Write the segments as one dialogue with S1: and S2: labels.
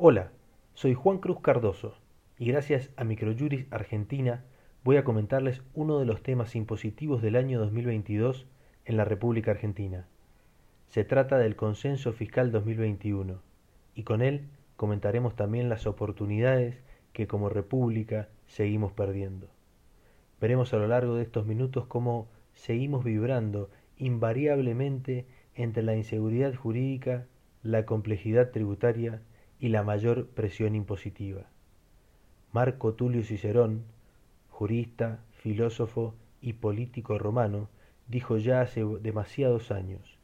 S1: Hola, soy Juan Cruz Cardoso y gracias a Microjuris Argentina voy a comentarles uno de los temas impositivos del año 2022 en la República Argentina. Se trata del Consenso Fiscal 2021 y con él comentaremos también las oportunidades que como República seguimos perdiendo. Veremos a lo largo de estos minutos cómo seguimos vibrando invariablemente entre la inseguridad jurídica, la complejidad tributaria y la mayor presión impositiva. Marco Tulio Cicerón, jurista, filósofo y político romano, dijo ya hace demasiados años,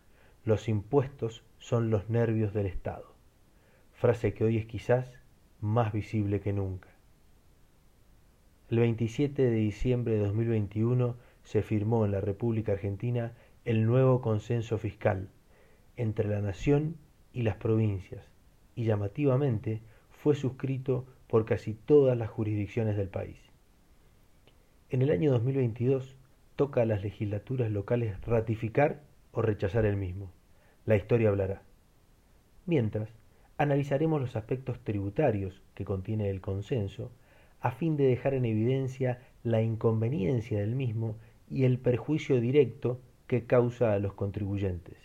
S1: los impuestos son los nervios del Estado, frase que hoy es quizás más visible que nunca. El 27 de diciembre de 2021 se firmó en la República Argentina el nuevo consenso fiscal entre la nación y las provincias, y llamativamente fue suscrito por casi todas las jurisdicciones del país. En el año 2022 toca a las legislaturas locales ratificar o rechazar el mismo. La historia hablará. Mientras, analizaremos los aspectos tributarios que contiene el consenso a fin de dejar en evidencia la inconveniencia del mismo y el perjuicio directo que causa a los contribuyentes.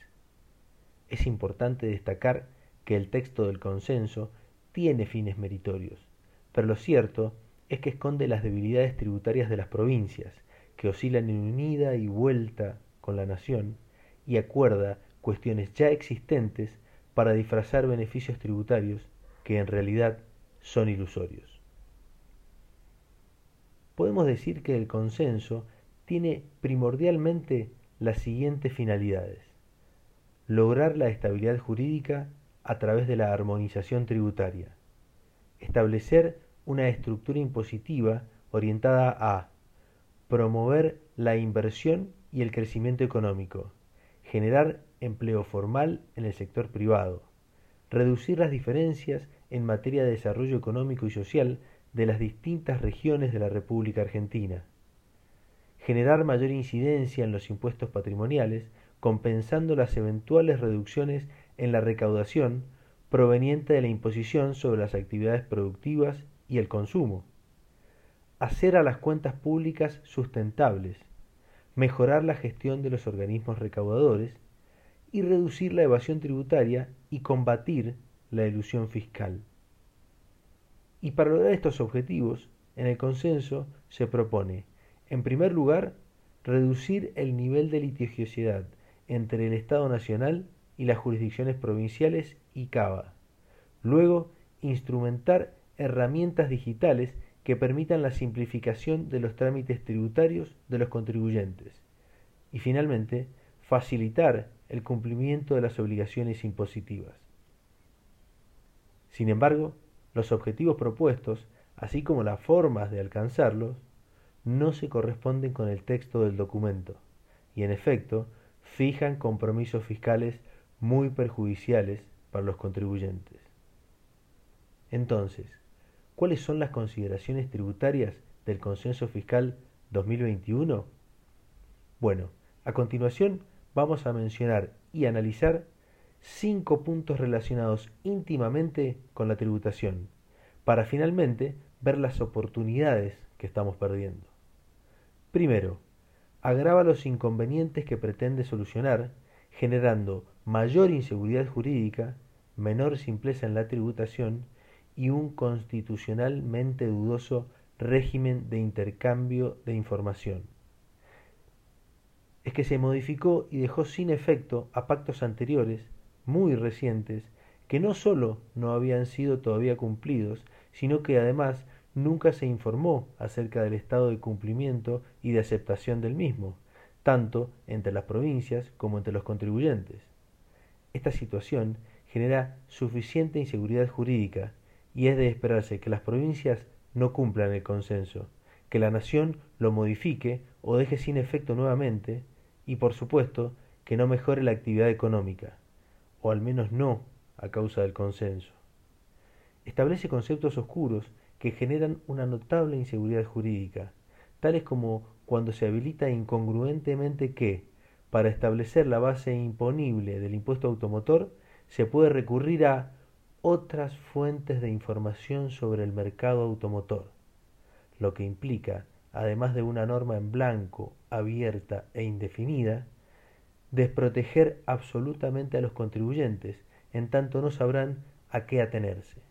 S1: Es importante destacar que el texto del consenso tiene fines meritorios, pero lo cierto es que esconde las debilidades tributarias de las provincias, que oscilan en unida y vuelta con la nación, y acuerda cuestiones ya existentes para disfrazar beneficios tributarios que en realidad son ilusorios. Podemos decir que el consenso tiene primordialmente las siguientes finalidades. Lograr la estabilidad jurídica a través de la armonización tributaria. Establecer una estructura impositiva orientada a promover la inversión y el crecimiento económico, generar empleo formal en el sector privado, reducir las diferencias en materia de desarrollo económico y social de las distintas regiones de la República Argentina, generar mayor incidencia en los impuestos patrimoniales, compensando las eventuales reducciones en la recaudación proveniente de la imposición sobre las actividades productivas y el consumo, hacer a las cuentas públicas sustentables, mejorar la gestión de los organismos recaudadores y reducir la evasión tributaria y combatir la ilusión fiscal. Y para lograr estos objetivos, en el consenso se propone, en primer lugar, reducir el nivel de litigiosidad entre el Estado Nacional y las jurisdicciones provinciales y CABA. Luego, instrumentar herramientas digitales que permitan la simplificación de los trámites tributarios de los contribuyentes. Y finalmente, facilitar el cumplimiento de las obligaciones impositivas. Sin embargo, los objetivos propuestos, así como las formas de alcanzarlos, no se corresponden con el texto del documento y en efecto fijan compromisos fiscales muy perjudiciales para los contribuyentes. Entonces, ¿cuáles son las consideraciones tributarias del Consenso Fiscal 2021? Bueno, a continuación vamos a mencionar y analizar cinco puntos relacionados íntimamente con la tributación, para finalmente ver las oportunidades que estamos perdiendo. Primero, agrava los inconvenientes que pretende solucionar, generando mayor inseguridad jurídica, menor simpleza en la tributación y un constitucionalmente dudoso régimen de intercambio de información. Es que se modificó y dejó sin efecto a pactos anteriores, muy recientes, que no sólo no habían sido todavía cumplidos, sino que además nunca se informó acerca del estado de cumplimiento y de aceptación del mismo, tanto entre las provincias como entre los contribuyentes. Esta situación genera suficiente inseguridad jurídica y es de esperarse que las provincias no cumplan el consenso, que la nación lo modifique o deje sin efecto nuevamente y por supuesto que no mejore la actividad económica, o al menos no a causa del consenso. Establece conceptos oscuros que generan una notable inseguridad jurídica, tales como cuando se habilita incongruentemente que, para establecer la base imponible del impuesto automotor, se puede recurrir a otras fuentes de información sobre el mercado automotor, lo que implica, además de una norma en blanco, abierta e indefinida, desproteger absolutamente a los contribuyentes, en tanto no sabrán a qué atenerse.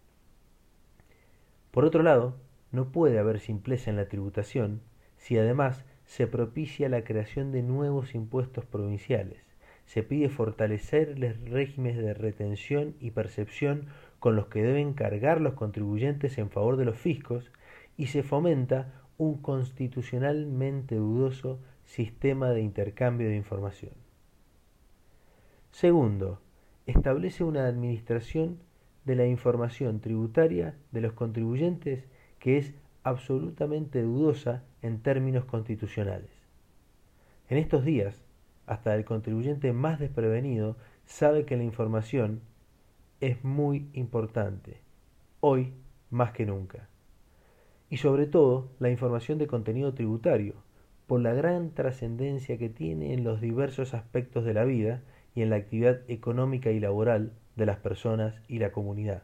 S1: Por otro lado, no puede haber simpleza en la tributación si además se propicia la creación de nuevos impuestos provinciales. Se pide fortalecer los regímenes de retención y percepción con los que deben cargar los contribuyentes en favor de los fiscos y se fomenta un constitucionalmente dudoso sistema de intercambio de información. Segundo, establece una administración de la información tributaria de los contribuyentes que es absolutamente dudosa en términos constitucionales. En estos días, hasta el contribuyente más desprevenido sabe que la información es muy importante, hoy más que nunca. Y sobre todo la información de contenido tributario, por la gran trascendencia que tiene en los diversos aspectos de la vida y en la actividad económica y laboral de las personas y la comunidad.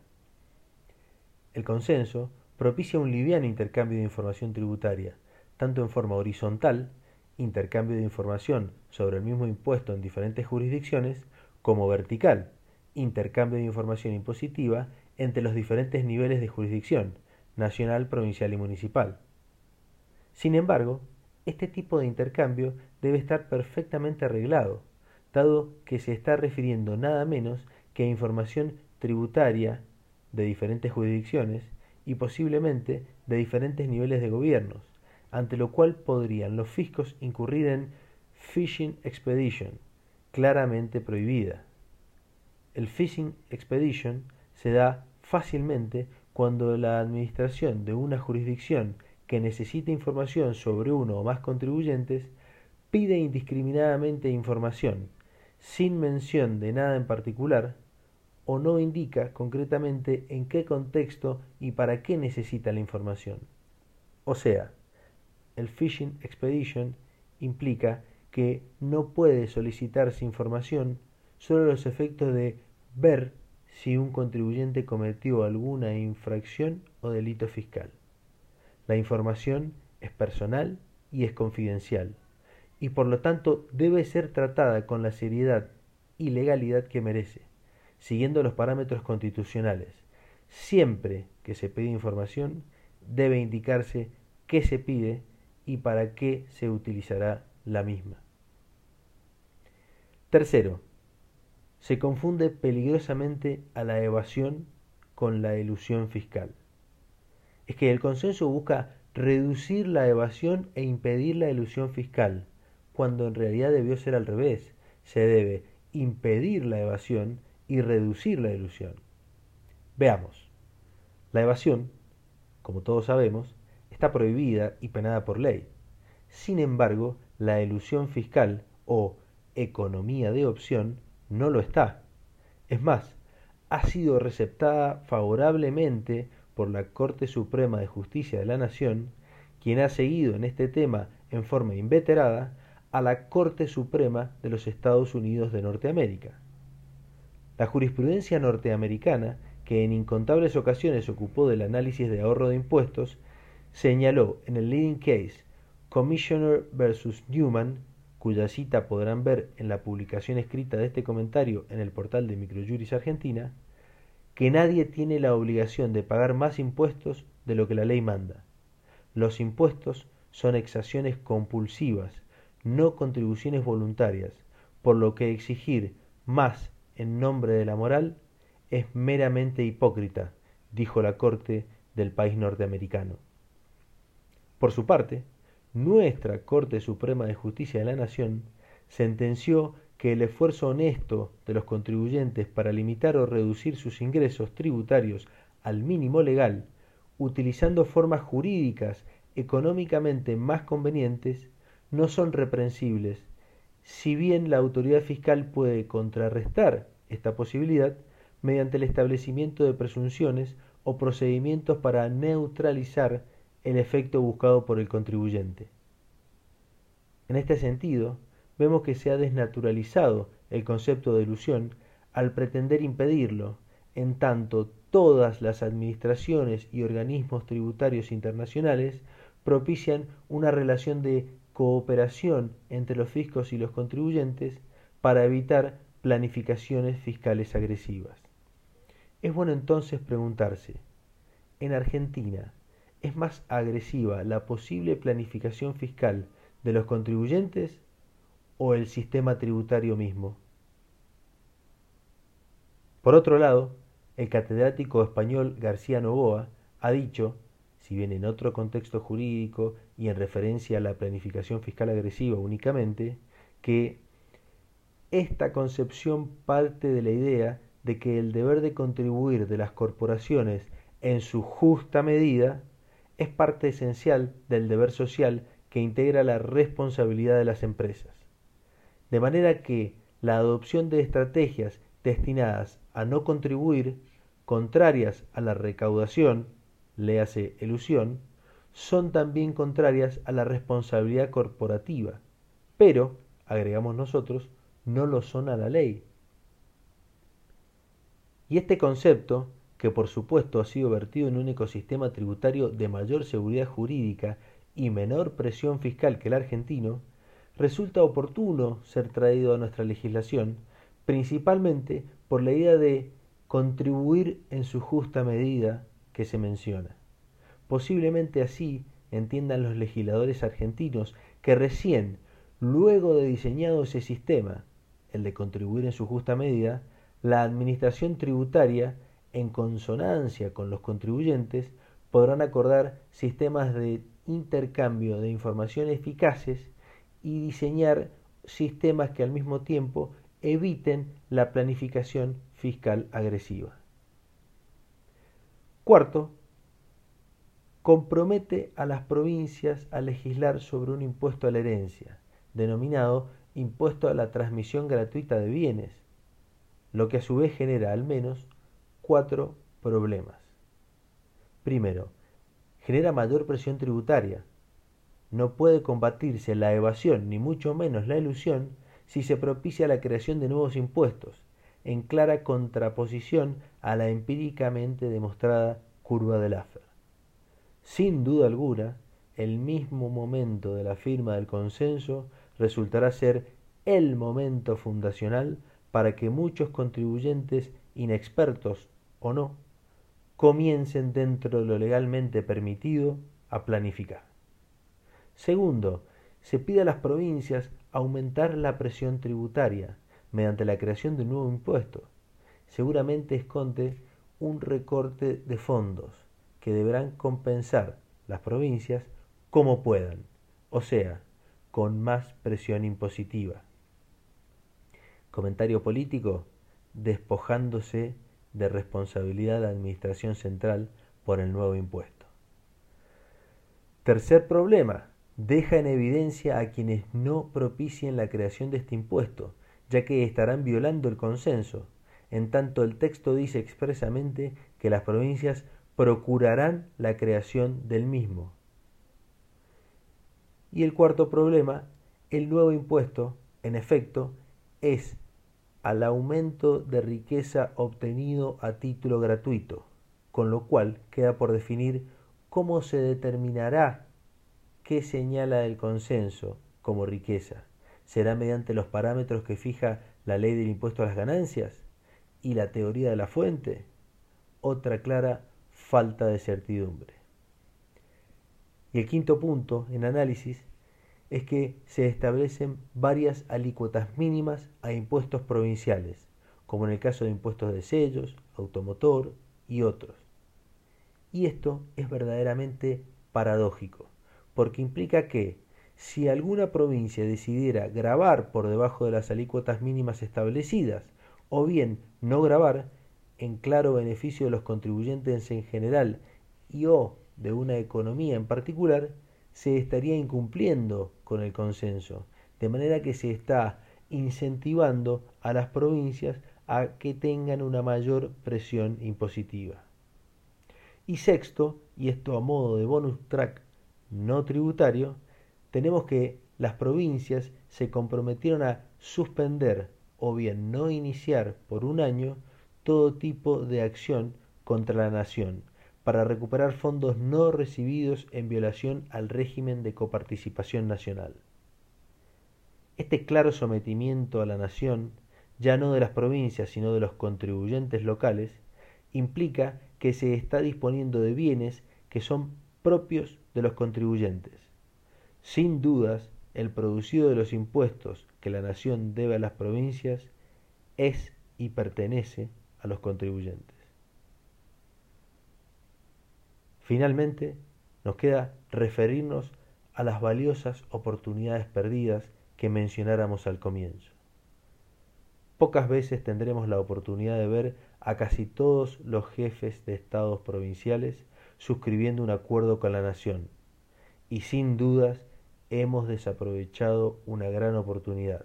S1: El consenso propicia un liviano intercambio de información tributaria, tanto en forma horizontal, intercambio de información sobre el mismo impuesto en diferentes jurisdicciones, como vertical, intercambio de información impositiva entre los diferentes niveles de jurisdicción, nacional, provincial y municipal. Sin embargo, este tipo de intercambio debe estar perfectamente arreglado, dado que se está refiriendo nada menos que información tributaria de diferentes jurisdicciones y posiblemente de diferentes niveles de gobiernos, ante lo cual podrían los fiscos incurrir en phishing expedition, claramente prohibida. El phishing expedition se da fácilmente cuando la administración de una jurisdicción que necesita información sobre uno o más contribuyentes pide indiscriminadamente información, sin mención de nada en particular, o no indica concretamente en qué contexto y para qué necesita la información. O sea, el phishing expedition implica que no puede solicitarse información solo los efectos de ver si un contribuyente cometió alguna infracción o delito fiscal. La información es personal y es confidencial, y por lo tanto debe ser tratada con la seriedad y legalidad que merece siguiendo los parámetros constitucionales. Siempre que se pide información, debe indicarse qué se pide y para qué se utilizará la misma. Tercero, se confunde peligrosamente a la evasión con la elusión fiscal. Es que el consenso busca reducir la evasión e impedir la elusión fiscal, cuando en realidad debió ser al revés. Se debe impedir la evasión y reducir la ilusión. Veamos. La evasión, como todos sabemos, está prohibida y penada por ley. Sin embargo, la ilusión fiscal o economía de opción no lo está. Es más, ha sido receptada favorablemente por la Corte Suprema de Justicia de la Nación, quien ha seguido en este tema en forma inveterada a la Corte Suprema de los Estados Unidos de Norteamérica. La jurisprudencia norteamericana, que en incontables ocasiones ocupó del análisis de ahorro de impuestos, señaló en el leading case Commissioner vs. Newman, cuya cita podrán ver en la publicación escrita de este comentario en el portal de Microjuris Argentina, que nadie tiene la obligación de pagar más impuestos de lo que la ley manda. Los impuestos son exacciones compulsivas, no contribuciones voluntarias, por lo que exigir más en nombre de la moral es meramente hipócrita, dijo la Corte del país norteamericano. Por su parte, nuestra Corte Suprema de Justicia de la Nación sentenció que el esfuerzo honesto de los contribuyentes para limitar o reducir sus ingresos tributarios al mínimo legal, utilizando formas jurídicas económicamente más convenientes, no son reprensibles si bien la autoridad fiscal puede contrarrestar esta posibilidad mediante el establecimiento de presunciones o procedimientos para neutralizar el efecto buscado por el contribuyente. En este sentido, vemos que se ha desnaturalizado el concepto de ilusión al pretender impedirlo en tanto todas las administraciones y organismos tributarios internacionales propician una relación de cooperación entre los fiscos y los contribuyentes para evitar planificaciones fiscales agresivas. Es bueno entonces preguntarse, en Argentina, ¿es más agresiva la posible planificación fiscal de los contribuyentes o el sistema tributario mismo? Por otro lado, el catedrático español García Novoa ha dicho, si bien en otro contexto jurídico y en referencia a la planificación fiscal agresiva únicamente, que esta concepción parte de la idea de que el deber de contribuir de las corporaciones en su justa medida es parte esencial del deber social que integra la responsabilidad de las empresas. De manera que la adopción de estrategias destinadas a no contribuir, contrarias a la recaudación, léase elusión, son también contrarias a la responsabilidad corporativa, pero, agregamos nosotros, no lo son a la ley. Y este concepto, que por supuesto ha sido vertido en un ecosistema tributario de mayor seguridad jurídica y menor presión fiscal que el argentino, resulta oportuno ser traído a nuestra legislación, principalmente por la idea de contribuir en su justa medida que se menciona. Posiblemente así entiendan los legisladores argentinos que recién, luego de diseñado ese sistema, el de contribuir en su justa medida, la administración tributaria, en consonancia con los contribuyentes, podrán acordar sistemas de intercambio de información eficaces y diseñar sistemas que al mismo tiempo eviten la planificación fiscal agresiva. Cuarto, compromete a las provincias a legislar sobre un impuesto a la herencia, denominado impuesto a la transmisión gratuita de bienes, lo que a su vez genera al menos cuatro problemas. Primero, genera mayor presión tributaria. No puede combatirse la evasión ni mucho menos la ilusión si se propicia la creación de nuevos impuestos, en clara contraposición a la empíricamente demostrada curva de Laffer. Sin duda alguna, el mismo momento de la firma del consenso resultará ser el momento fundacional para que muchos contribuyentes inexpertos o no comiencen dentro de lo legalmente permitido a planificar. Segundo, se pide a las provincias aumentar la presión tributaria mediante la creación de un nuevo impuesto. Seguramente esconde un recorte de fondos que deberán compensar las provincias como puedan, o sea, con más presión impositiva. Comentario político, despojándose de responsabilidad de la Administración Central por el nuevo impuesto. Tercer problema, deja en evidencia a quienes no propicien la creación de este impuesto, ya que estarán violando el consenso, en tanto el texto dice expresamente que las provincias procurarán la creación del mismo. Y el cuarto problema, el nuevo impuesto, en efecto, es al aumento de riqueza obtenido a título gratuito, con lo cual queda por definir cómo se determinará qué señala el consenso como riqueza. ¿Será mediante los parámetros que fija la ley del impuesto a las ganancias y la teoría de la fuente? Otra clara falta de certidumbre. Y el quinto punto en análisis es que se establecen varias alícuotas mínimas a impuestos provinciales, como en el caso de impuestos de sellos, automotor y otros. Y esto es verdaderamente paradójico, porque implica que si alguna provincia decidiera grabar por debajo de las alícuotas mínimas establecidas, o bien no grabar, en claro beneficio de los contribuyentes en general y o de una economía en particular, se estaría incumpliendo con el consenso, de manera que se está incentivando a las provincias a que tengan una mayor presión impositiva. Y sexto, y esto a modo de bonus track no tributario, tenemos que las provincias se comprometieron a suspender o bien no iniciar por un año todo tipo de acción contra la nación para recuperar fondos no recibidos en violación al régimen de coparticipación nacional. Este claro sometimiento a la nación, ya no de las provincias sino de los contribuyentes locales, implica que se está disponiendo de bienes que son propios de los contribuyentes. Sin dudas, el producido de los impuestos que la nación debe a las provincias es y pertenece a los contribuyentes. Finalmente, nos queda referirnos a las valiosas oportunidades perdidas que mencionáramos al comienzo. Pocas veces tendremos la oportunidad de ver a casi todos los jefes de estados provinciales suscribiendo un acuerdo con la nación, y sin dudas hemos desaprovechado una gran oportunidad.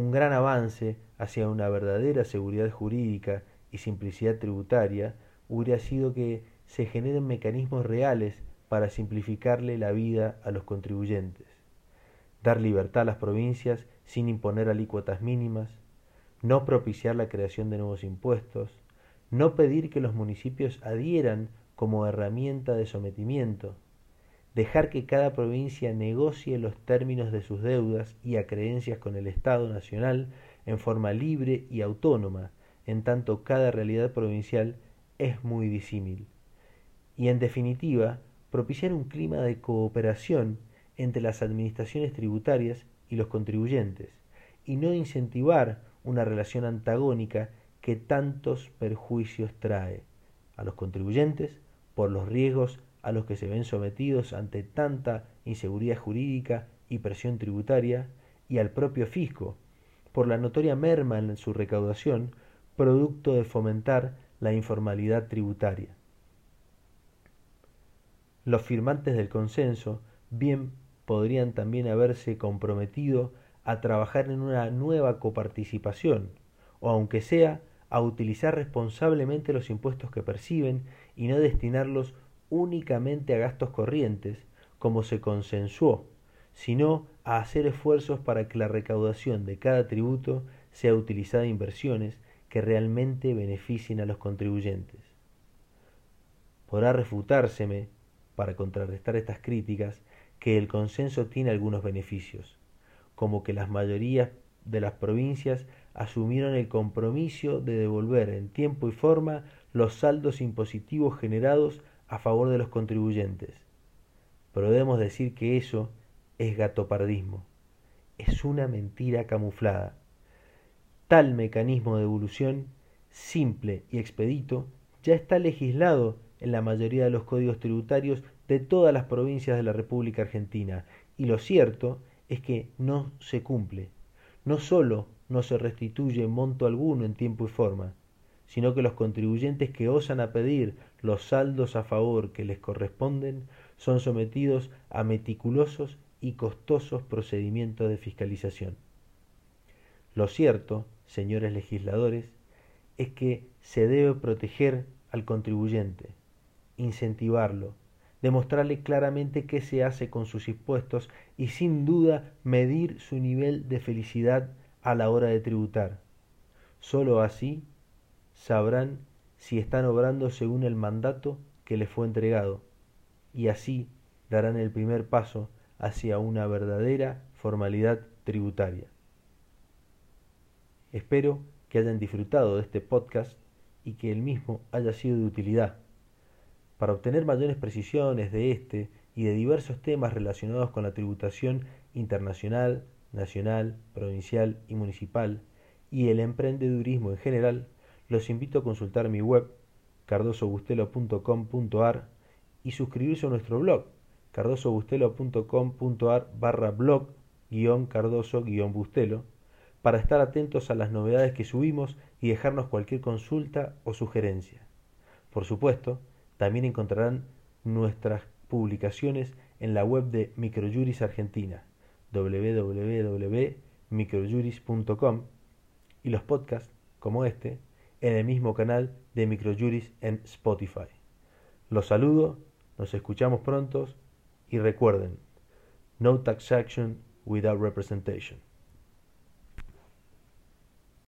S1: Un gran avance hacia una verdadera seguridad jurídica y simplicidad tributaria hubiera sido que se generen mecanismos reales para simplificarle la vida a los contribuyentes, dar libertad a las provincias sin imponer alícuotas mínimas, no propiciar la creación de nuevos impuestos, no pedir que los municipios adhieran como herramienta de sometimiento, dejar que cada provincia negocie los términos de sus deudas y acreencias con el Estado Nacional en forma libre y autónoma, en tanto cada realidad provincial es muy disímil. Y en definitiva, propiciar un clima de cooperación entre las administraciones tributarias y los contribuyentes, y no incentivar una relación antagónica que tantos perjuicios trae a los contribuyentes por los riesgos a los que se ven sometidos ante tanta inseguridad jurídica y presión tributaria, y al propio fisco, por la notoria merma en su recaudación, producto de fomentar la informalidad tributaria. Los firmantes del consenso bien podrían también haberse comprometido a trabajar en una nueva coparticipación, o aunque sea a utilizar responsablemente los impuestos que perciben y no destinarlos únicamente a gastos corrientes, como se consensuó, sino a hacer esfuerzos para que la recaudación de cada tributo sea utilizada en inversiones que realmente beneficien a los contribuyentes. Podrá refutárseme, para contrarrestar estas críticas, que el consenso tiene algunos beneficios, como que las mayorías de las provincias asumieron el compromiso de devolver en tiempo y forma los saldos impositivos generados a favor de los contribuyentes. Pero debemos decir que eso es gatopardismo, es una mentira camuflada. Tal mecanismo de devolución, simple y expedito, ya está legislado en la mayoría de los códigos tributarios de todas las provincias de la República Argentina, y lo cierto es que no se cumple. No solo no se restituye monto alguno en tiempo y forma, sino que los contribuyentes que osan a pedir los saldos a favor que les corresponden son sometidos a meticulosos y costosos procedimientos de fiscalización. Lo cierto, señores legisladores, es que se debe proteger al contribuyente, incentivarlo, demostrarle claramente qué se hace con sus impuestos y sin duda medir su nivel de felicidad a la hora de tributar. Sólo así sabrán si están obrando según el mandato que les fue entregado, y así darán el primer paso hacia una verdadera formalidad tributaria. Espero que hayan disfrutado de este podcast y que el mismo haya sido de utilidad. Para obtener mayores precisiones de este y de diversos temas relacionados con la tributación internacional, nacional, provincial y municipal, y el emprendedurismo en general, los invito a consultar mi web cardosobustelo.com.ar y suscribirse a nuestro blog cardosobustelo.com.ar barra blog guion cardoso guion bustelo para estar atentos a las novedades que subimos y dejarnos cualquier consulta o sugerencia. Por supuesto, también encontrarán nuestras publicaciones en la web de Microjuris Argentina www.microjuris.com y los podcasts como este en el mismo canal de Microjuris en Spotify. Los saludo, nos escuchamos pronto y recuerden, no taxation without representation.